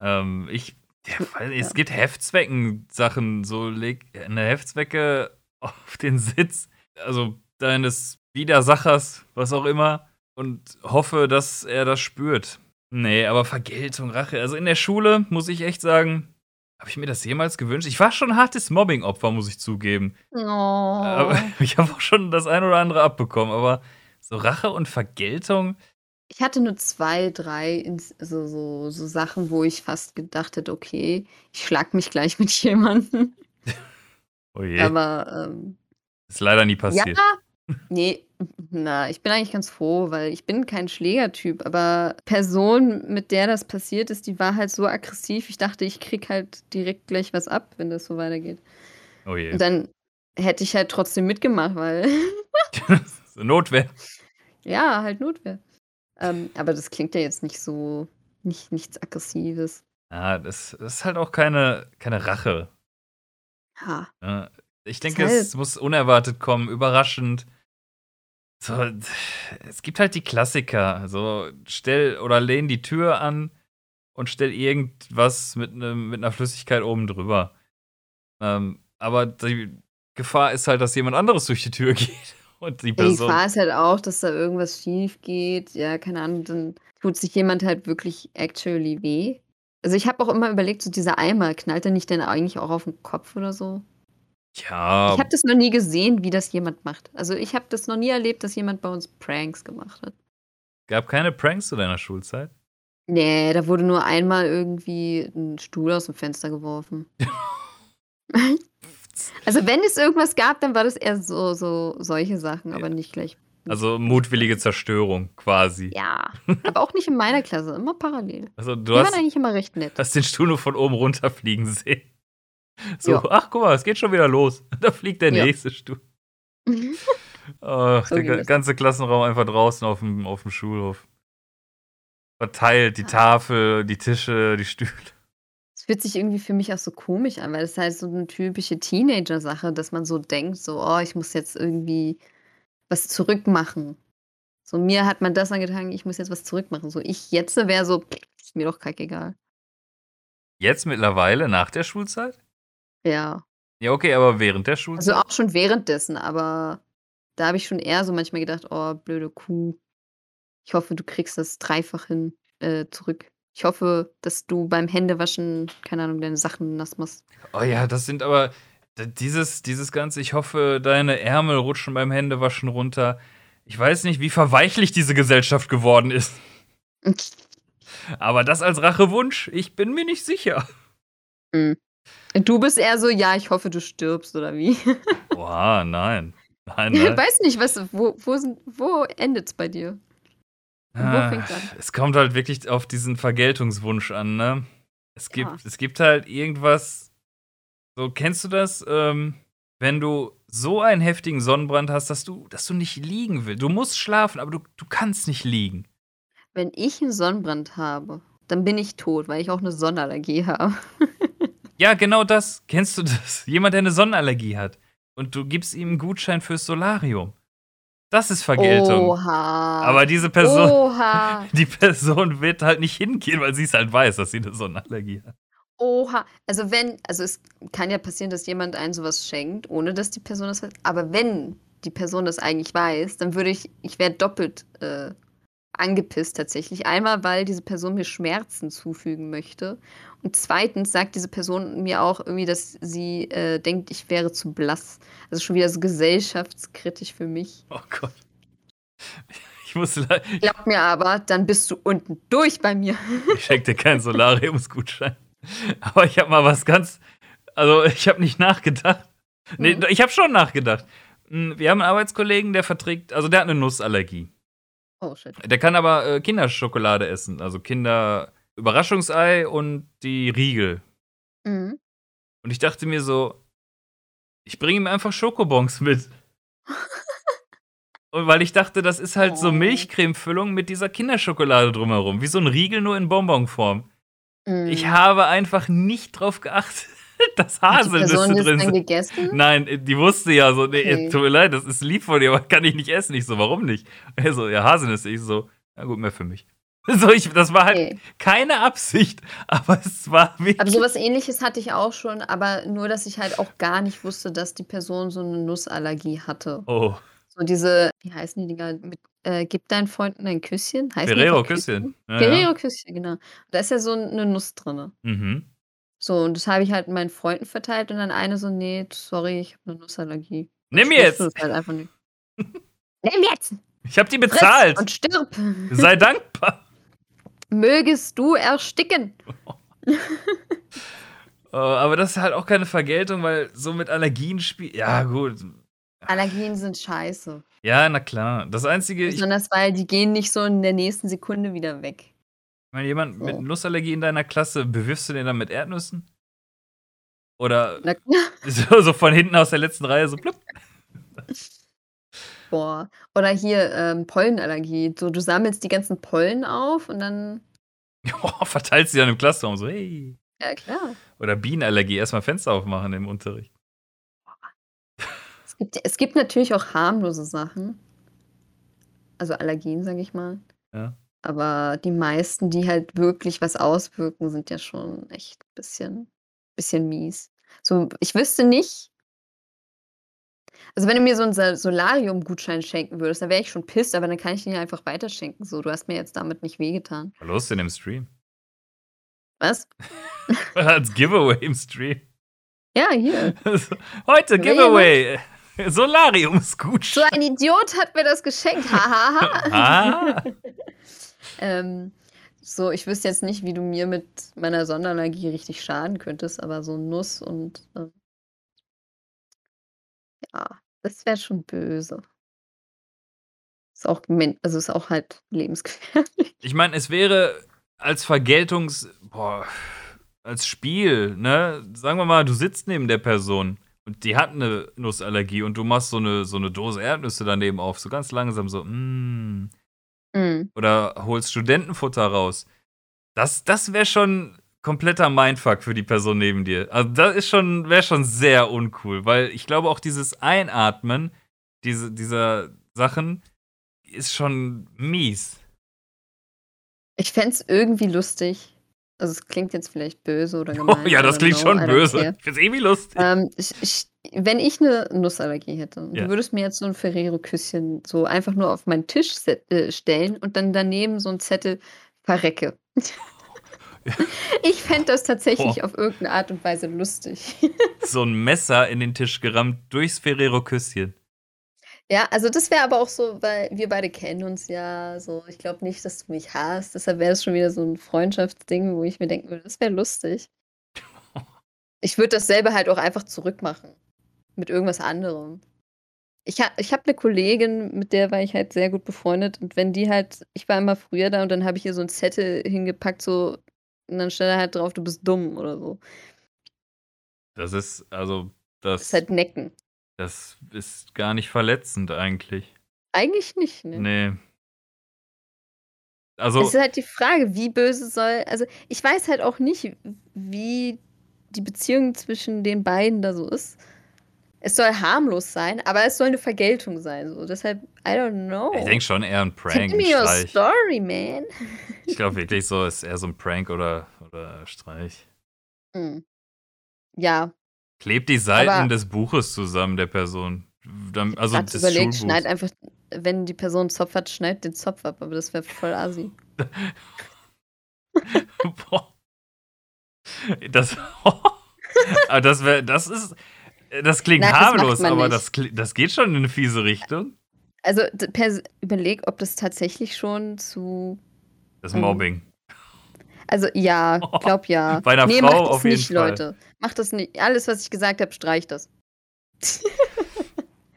Ähm, ich, ja, weil es Ja. gibt Heftzwecken-Sachen, so leg eine Heftzwecke auf den Sitz, also deines Widersachers, was auch immer, und hoffe, dass er das spürt. Nee, aber Vergeltung, Rache. Also in der Schule muss ich echt sagen, habe ich mir das jemals gewünscht? Ich war schon ein hartes Mobbing-Opfer, muss ich zugeben. Oh. Aber ich habe auch schon das ein oder andere abbekommen, aber so Rache und Vergeltung, Ich hatte nur zwei, drei ins, so, so, so Sachen, wo ich fast gedacht hätte, okay, ich schlag mich gleich mit jemandem. oh je, Aber ähm, ist leider nie passiert. Ja, nee, na, ich bin eigentlich ganz froh, weil ich bin kein Schlägertyp, aber Person, mit der das passiert ist, die war halt so aggressiv. Ich dachte, ich krieg halt direkt gleich was ab, wenn das so weitergeht. Oh je. Und dann hätte ich halt trotzdem mitgemacht, weil So Notwehr. ja, halt Notwehr. Ähm, aber das klingt ja jetzt nicht so nicht nichts Aggressives. Ja, das ist halt auch keine keine Rache. Ja. Ne? Ich denke, halt es muss unerwartet kommen, überraschend. So, es gibt halt die Klassiker. So, stell oder lehn die Tür an und stell irgendwas mit 'nem mit 'ner Flüssigkeit oben drüber. Ähm, aber die Gefahr ist halt, dass jemand anderes durch die Tür geht und die Die Person Gefahr ist halt auch, dass da irgendwas schiefgeht. Ja, keine Ahnung, dann tut sich jemand halt wirklich actually weh. Also, ich habe auch immer überlegt, so dieser Eimer, knallt der nicht dann eigentlich auch auf 'n Kopf oder so? Ich Ja. habe das noch nie gesehen, wie das jemand macht. Also, ich habe das noch nie erlebt, dass jemand bei uns Pranks gemacht hat. Gab keine Pranks zu deiner Schulzeit? Ne, da wurde nur einmal irgendwie 'n Stuhl aus'm Fenster geworfen. Also, wenn es irgendwas gab, dann war das eher so so solche Sachen, aber Ja. nicht gleich Also, mutwillige Zerstörung quasi. Ja, aber auch nicht in meiner Klasse, immer parallel. Also, Die du waren hast eigentlich immer recht nett. hast den Stuhl nur von oben runterfliegen sehen. So: Ja. „Ach, guck mal, es geht schon wieder los.“ Da fliegt der Ja. nächste Stuhl. Ach, So der ganze Klassenraum einfach draußen auf'm auf'm Schulhof. Verteilt, die Tafel, die Tische, die Stühle. Fühlt sich irgendwie für mich auch so komisch an, weil das ist halt so 'ne typische Teenager-Sache, dass man so denkt, so: „Oh, ich muss jetzt irgendwie was zurückmachen.“ So, mir hat man das angetan, ich muss jetzt was zurückmachen. So, ich jetzt wäre so: „Ist mir doch kackegal.“ Jetzt mittlerweile nach der Schulzeit? Ja. Ja, okay, aber während der Also, Schulzeit? auch schon währenddessen, aber da habe ich schon eher so manchmal gedacht: „Oh, blöde Kuh. Ich hoffe, du kriegst das dreifach hin äh, zurück. Ich hoffe, dass du beim Händewaschen, keine Ahnung, deine Sachen nass machst.“ Oh ja, das sind aber dieses dieses Ganze: „Ich hoffe, deine Ärmel rutschen beim Händewaschen runter.“ Ich weiß nicht, wie verweichlicht diese Gesellschaft geworden ist. Aber das als Rachewunsch? Ich bin mir nicht sicher. Mhm. Du bist eher so: „Ja, ich hoffe, du stirbst“, oder wie? Oha, nein. Nein, nein. Weiß nicht, was wo wo sind wo endet's bei dir? Ah, es kommt halt wirklich auf diesen Vergeltungswunsch an, ne? Es gibt Ja. es gibt halt irgendwas so, kennst du das, ähm, wenn du so einen heftigen Sonnenbrand hast, dass du dass du nicht liegen willst? Du musst schlafen, aber du du kannst nicht liegen. Wenn ich 'n Sonnenbrand habe, dann bin ich tot, weil ich auch 'ne Sonnenallergie habe. Ja, genau das. Kennst du das? Jemand, der 'ne Sonnenallergie hat und du gibst ihm 'n Gutschein fürs Solarium. Das ist Vergeltung. Oha. Aber diese Person Oha. die Person wird halt nicht hingehen, weil sie's halt weiß, dass sie 'ne Sonnenallergie hat. Oha. Also, wenn also, es kann ja passieren, dass jemand einem so was schenkt, ohne dass die Person das weiß. Aber wenn die Person das eigentlich weiß, dann würde ich ich wäre doppelt, äh, angepisst tatsächlich. Einmal, weil diese Person mir Schmerzen zufügen möchte und zweitens sagt diese Person mir auch irgendwie, dass sie, äh, denkt, ich wäre zu blass. Also, schon wieder so gesellschaftskritisch für mich. Oh Gott. Ich muss Glaub mir aber, dann bist du unten durch bei mir. Ich schenke dir keinen Solariumsgutschein. Aber ich habe mal was ganz also, ich habe nicht nachgedacht. Ne, Mhm. ich habe schon nachgedacht. Hm, wir haben 'n Arbeitskollegen, der verträgt also, der hat 'ne Nussallergie. Oh, shit. Der kann aber, äh, Kinderschokolade essen, also, Kinder-Überraschungsei und die Riegel. Mhm. Und ich dachte mir so: „Ich bringe ihm einfach Schokobons mit.“ Und weil ich dachte, das ist halt so Oh. Milchcremefüllung mit dieser Kinderschokolade drumherum, wie so 'n Riegel, nur in Bonbonform. Ich Mhm. habe einfach nicht drauf geachtet, die Haselnüsse das drin sind. gegessen? Nein, die wusste ja so: „Ne, Okay. tut mir leid, das ist lieb von dir, aber kann ich nicht essen.“ Ich so: „Warum nicht?“ Er so: „Ja, Haselnüsse.“ Ich so: „Ja gut, mehr für mich.“ So, ich das war halt Okay. keine Absicht, aber es war Aber wirklich so was Ähnliches hatte ich auch schon, aber nur, dass ich halt auch gar nicht wusste, dass die Person so 'ne Nussallergie hatte. Oh. So diese wie heißen die Dinger mit äh, „Gib deinen Freunden ein Küsschen“? Die Ferrero einfach Küsschen. Ja. Ferrero Küsschen, genau. Da ist ja so 'ne Nuss drinne. Mhm. So, und das habe ich halt meinen Freunden verteilt und dann eine so: „Ne, sorry, ich habe 'ne Nussallergie.“ Nimm jetzt! halt einfach nicht. „Nimm jetzt! Ich habe die Friss bezahlt! und stirb! Sei dankbar! Mögest du ersticken!“ Äh, aber das ist halt auch keine Vergeltung, weil so mit Allergien spiel ja gut. Allergien sind scheiße. Ja, na klar. Das Einzige Besonders, weil die gehen nicht so in der nächsten Sekunde wieder weg. Wenn jemand mit So. Nussallergie in deiner Klasse bewirfst du den dann mit Erdnüssen? Oder so, so von hinten aus der letzten Reihe so plupp. Boah. Oder hier, ähm, Pollenallergie. So, du sammelst die ganzen Pollen auf und dann Oh, verteilst sie dann im Klassenraum so, hey. Ja, klar. Oder Bienenallergie, erstmal Fenster aufmachen im Unterricht. Es gibt es gibt natürlich auch harmlose Sachen. Also Allergien, sage ich mal. Ja. Aber die meisten, die halt wirklich was auswirken, sind ja schon echt bisschen bisschen mies. So, ich wüsste nicht also, wenn du mir so 'n Sa Solarium-Gutschein schenken würdest, dann wäre ich schon pissed, aber dann kann ich den ja einfach weiterschenken so. Du hast mir jetzt damit nicht wehgetan. Verlost den im Stream. Was? Als Giveaway im Stream. Ja, hier. Heute Will Giveaway. So ein Idiot hat mir das geschenkt. Ha, ha, ha. Ah. Ähm, so, ich wüsste jetzt nicht, wie du mir mit meiner Sonderallergie richtig schaden könntest, aber so Nuss und, ähm ja, das wäre schon böse. Ist auch also, ist auch halt lebensgefährlich. Ich meine, es wäre als Vergeltungs boah, als Spiel, ne? Sagen wir mal, du sitzt neben der Person und die hat 'ne Nussallergie und du machst so 'ne so 'ne Dose Erdnüsse daneben auf, so ganz langsam so: „Mm.“ Mhm. Oder holst Studentenfutter raus. Das das wäre schon kompletter Mindfuck für die Person neben dir. Also, das ist schon wäre schon sehr uncool, weil ich glaube auch dieses Einatmen diese dieser Sachen ist schon mies. Ich fände es irgendwie lustig. Also, es klingt jetzt vielleicht böse oder Oh gemein, ja, I das klingt schon böse. Ich find's irgendwie lustig. Ähm, ich ich wenn ich 'ne Nussallergie hätte und Ja. du würdest mir jetzt so 'n Ferrero-Küsschen so einfach nur auf meinen Tisch äh, stellen und dann daneben so 'n Zettel „Verrecke“. Ich fände das tatsächlich Boah. auf irgend 'ne Art und Weise lustig. So 'n Messer in den Tisch gerammt durchs Ferrero-Küsschen. Ja, also, das wäre aber auch so, weil wir beide kennen uns ja so. Ich glaube nicht, dass du mich hasst. Deshalb wäre das schon wieder so 'n Freundschaftsding, wo ich mir denken würde, das wäre lustig. Ich würde dasselbe halt auch einfach zurückmachen mit irgendwas anderem. Ich ha ich habe 'ne Kollegin, mit der war ich halt sehr gut befreundet und wenn die halt ich war immer früher da und dann habe ich ihr so 'n Zettel hingepackt so und dann stand da halt drauf: „Du bist dumm“ oder so. Das ist also, Das ist das halt necken. Das ist gar nicht verletzend eigentlich. Eigentlich nicht, ne? Ne. Es Also ist halt die Frage, wie böse soll also, ich weiß halt auch nicht, wie die Beziehung zwischen den beiden da so ist. Es soll harmlos sein, aber es soll 'ne Vergeltung sein, so. Deshalb I don't know. ich denke schon eher 'n Prank, Tell me your Streich. story, man. Ich glaube wirklich so, ist eher so 'n Prank oder oder Streich. Mhm. Ja. Klebt die Seiten Aber des Buches zusammen der Person. Dann Ich also, des überlegt, Schulbuchs. schneid einfach wenn die Person Zopf hat, schneid den Zopf ab, aber das wäre voll assi. Boah. Das aber das wäre das ist das klingt Nein, das harmlos, man aber das das geht schon in 'ne fiese Richtung. Also, überleg, ob das tatsächlich schon zu Das hm Mobbing. Also, ja, glaube ja. Bei 'ner Ne, Frau macht das auf jeden nicht, Fall. Leute. Macht das nicht. Alles, was ich gesagt habe, streicht das.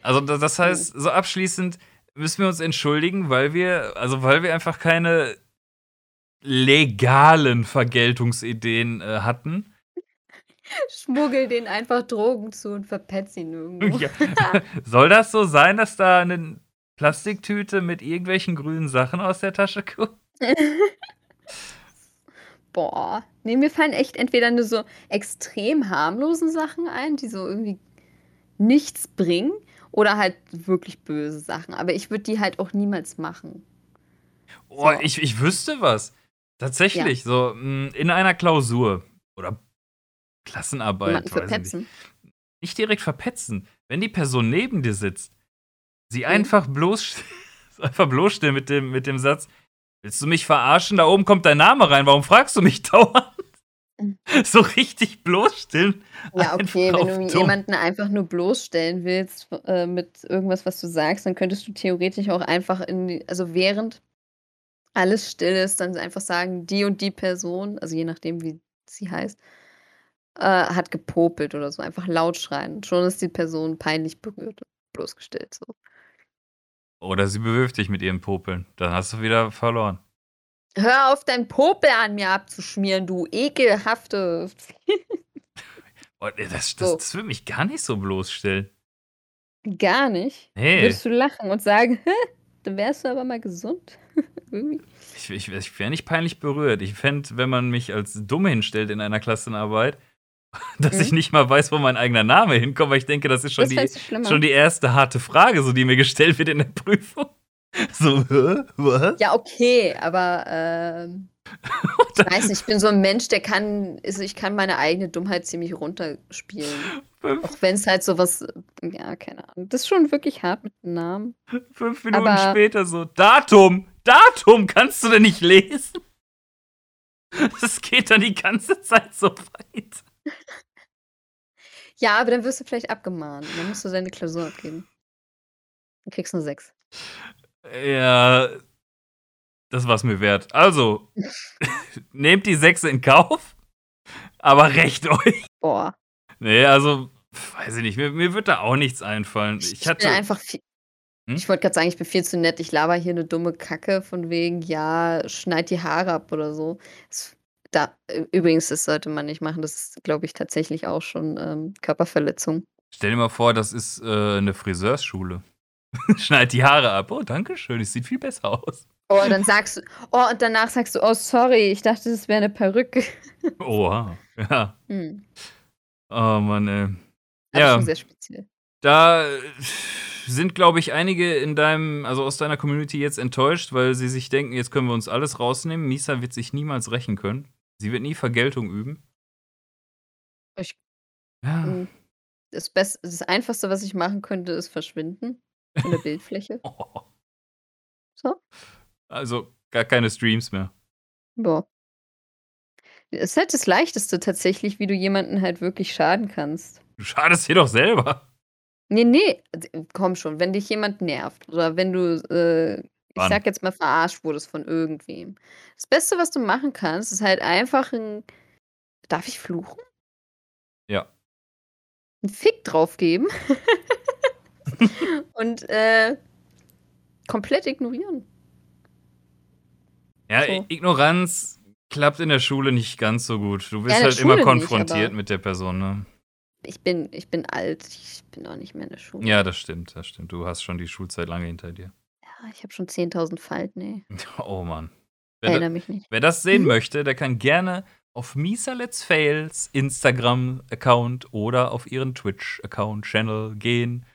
Also, da das heißt, so abschließend müssen wir uns entschuldigen, weil wir also, weil wir einfach keine legalen Vergeltungsideen, äh, hatten. Schmuggel denen einfach Drogen zu und verpetz ihn irgendwo. Ja. Soll das so sein, dass da 'ne Plastiktüte mit irgendwelchen grünen Sachen aus der Tasche kommt? Boah. Ne, mir fallen echt entweder nur so extrem harmlosen Sachen ein, die so irgendwie nichts bringen oder halt wirklich böse Sachen. Aber ich würde die halt auch niemals machen. Oh, So. ich ich wüsste was. Ja. Tatsächlich, so, hm, in einer Klausur oder Klassenarbeit, ich nicht. verpetzen? Nicht direkt verpetzen. Wenn die Person neben dir sitzt, sie Mhm. einfach bloß einfach bloßstellen mit dem mit dem Satz: „Willst du mich verarschen? Da oben kommt dein Name rein. Warum fragst du mich dauernd?“ Mhm. So richtig bloßstellen. Ja, okay, wenn du dumm. jemanden einfach nur bloßstellen willst, äh, mit irgendwas, was du sagst, dann könntest du theoretisch auch einfach in die also, während alles still ist, dann einfach sagen: „Die und die Person“, also, je nachdem, wie sie heißt, äh, „hat gepopelt“ oder so, einfach laut schreien. Schon ist die Person peinlich berührt, bloßgestellt so. Oder sie bewirft dich mit ihren Popeln. Dann hast du wieder verloren. „Hör auf, deinen Popel an mir abzuschmieren, du ekelhafte“ Oh, das, das, So. das würde mich gar nicht so bloßstellen. Gar nicht? Nee. Würdest du lachen und sagen: „Hä, dann wärst du aber mal gesund?“ Irgendwie? Ich, ich, ich wäre nicht peinlich berührt. Ich fände, wenn man mich als dumm hinstellt in einer Klassenarbeit, dass ich Mhm. nicht mal weiß, wo mein eigener Name hinkommt, weil ich denke, das ist schon, Das die, schon die erste harte Frage, so die mir gestellt wird in der Prüfung. So, hä? Was? Ja, okay, aber, ähm, ich weiß nicht, ich bin so ein Mensch, der kann also, ich kann meine eigene Dummheit ziemlich runterspielen. Auch wenn's halt so was ja, keine Ahnung. Das ist schon wirklich hart mit dem Namen. fünf Minuten Aber später so, Datum, Datum, kannst du denn nicht lesen? Das geht dann die ganze Zeit so weit. Ja, aber dann wirst du vielleicht abgemahnt. Dann musst du deine Klausur abgeben. Dann kriegst du 'ne 6. Ja, das war's mir wert. Also, nehmt die 6 in Kauf, aber rächt euch. Boah. Ne, also, weiß ich nicht, mir mir wird da auch nichts einfallen. Ich hatte bin einfach vie Hm? ich wollte grad sagen, ich bin viel zu nett. Ich laber hier 'ne dumme Kacke von wegen: „Ja, schneid die Haare ab“ oder so. Das da übrigens, das sollte man nicht machen. Das ist, glaube ich, tatsächlich auch schon, ähm, Körperverletzung. Stell dir mal vor, das ist, äh, 'ne Friseursschule. Schneid die Haare ab. „Oh, danke schön, es sieht viel besser aus.“ Oh, dann sagst du oh, und danach sagst du: „Oh, sorry, ich dachte, das wäre 'ne Perücke.“ Oha, ja. Mhm. Oh Mann, ey. Aber schon Ja. sehr speziell. Da äh, sind, glaube ich, einige in deinem also, aus deiner Community jetzt enttäuscht, weil sie sich denken: „Jetzt können wir uns alles rausnehmen. Misa wird sich niemals rächen können. Sie wird nie Vergeltung üben.“ Ich Ja. hm, das Bess das Einfachste, was ich machen könnte, ist verschwinden von der Bildfläche. Oh. So. Also, gar keine Streams mehr. Ja. Ist halt das Leichteste tatsächlich, wie du jemanden halt wirklich schaden kannst. Du schadest dir doch selber. Ne, ne, d komm schon, wenn dich jemand nervt oder wenn du, äh, ich sage jetzt mal, verarscht wurdest von irgendwem. Das Beste, was du machen kannst, ist halt einfach 'n darf ich fluchen? Ja. 'N Fick drauf geben und, äh, komplett ignorieren. Ja, So. Ignoranz klappt in der Schule nicht ganz so gut. Du Ja, wirst in der halt immer Schule nicht, konfrontiert aber mit der Person, ne? ich bin ich bin alt. Ich bin auch nicht mehr in der Schule. Ja, das stimmt, das stimmt. Du hast schon die Schulzeit lange hinter dir. Ja, ich habe schon 10.000 Falten, ey. Oh Mann. Wer da Erinnere mich nicht. wer das sehen möchte, der kann gerne auf Misa Let's Fails Instagram-Account oder auf ihren Twitch-Account, Channel gehen.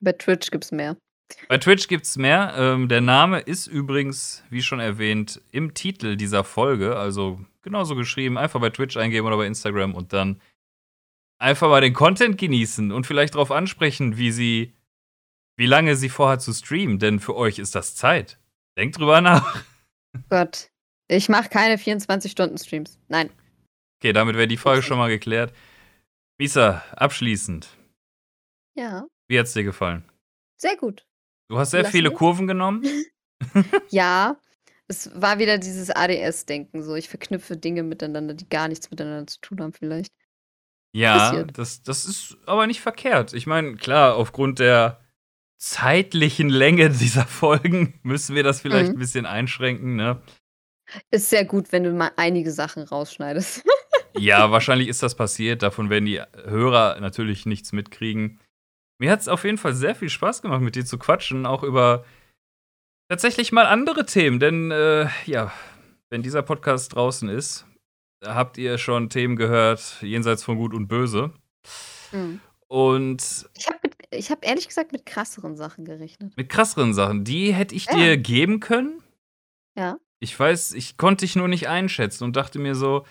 Bei Twitch gibt's mehr. Bei Twitch gibt's mehr. Ähm, der Name ist übrigens, wie schon erwähnt, im Titel dieser Folge. Also genauso geschrieben. Einfach bei Twitch eingeben oder bei Instagram und dann einfach mal den Content genießen und vielleicht darauf ansprechen, wie sie, wie lange sie vorhat zu streamen. Denn für euch ist das Zeit. Denkt drüber nach. Gott. Ich mache keine 24-Stunden-Streams. Nein. Okay, damit wäre die Frage Okay. schon mal geklärt. Misa, abschließend. Ja, Wie hat's dir gefallen? sehr gut. Du hast sehr Lassen viele wir? Kurven genommen. Ja, es war wieder dieses ADS-Denken so. Ich verknüpfe Dinge miteinander, die gar nichts miteinander zu tun haben vielleicht. Ja, Passiert. das, das ist aber nicht verkehrt. Ich meine, klar, aufgrund der zeitlichen Länge dieser Folgen müssen wir das vielleicht Mhm. ein bisschen einschränken, ne? Ist sehr gut, wenn du mal einige Sachen rausschneidest. Ja, wahrscheinlich ist das passiert. Davon werden die Hörer natürlich nichts mitkriegen. Mir hat es auf jeden Fall sehr viel Spaß gemacht, mit dir zu quatschen, auch über tatsächlich mal andere Themen. Denn, äh, ja, wenn dieser Podcast draußen ist, habt ihr schon Themen gehört, jenseits von Gut und Böse. Mhm. Und Ich habe ich habe ehrlich gesagt mit krasseren Sachen gerechnet. mit krasseren Sachen, die hätte ich Ja. dir geben können. Ja. Ich weiß, ich konnte dich nur nicht einschätzen und dachte mir so,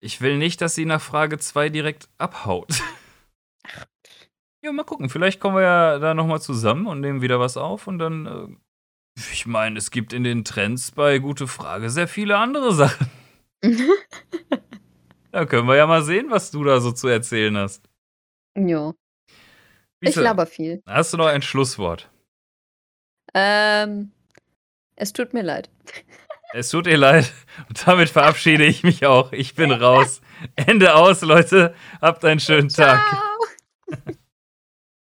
ich will nicht, dass sie nach Frage 2 direkt abhaut. Ja, mal gucken. Vielleicht kommen wir ja da noch mal zusammen und nehmen wieder was auf und dann, äh, ich meine, es gibt in den Trends bei Gute Frage sehr viele andere Sachen. Da können wir ja mal sehen, was du da so zu erzählen hast. Ja. Ich laber viel. Hast du noch ein Schlusswort? Ähm, es tut mir leid. Es tut ihr leid. Und damit verabschiede ich mich auch. Ich bin raus. Ende aus, Leute. Habt einen schönen Tag. Ciao.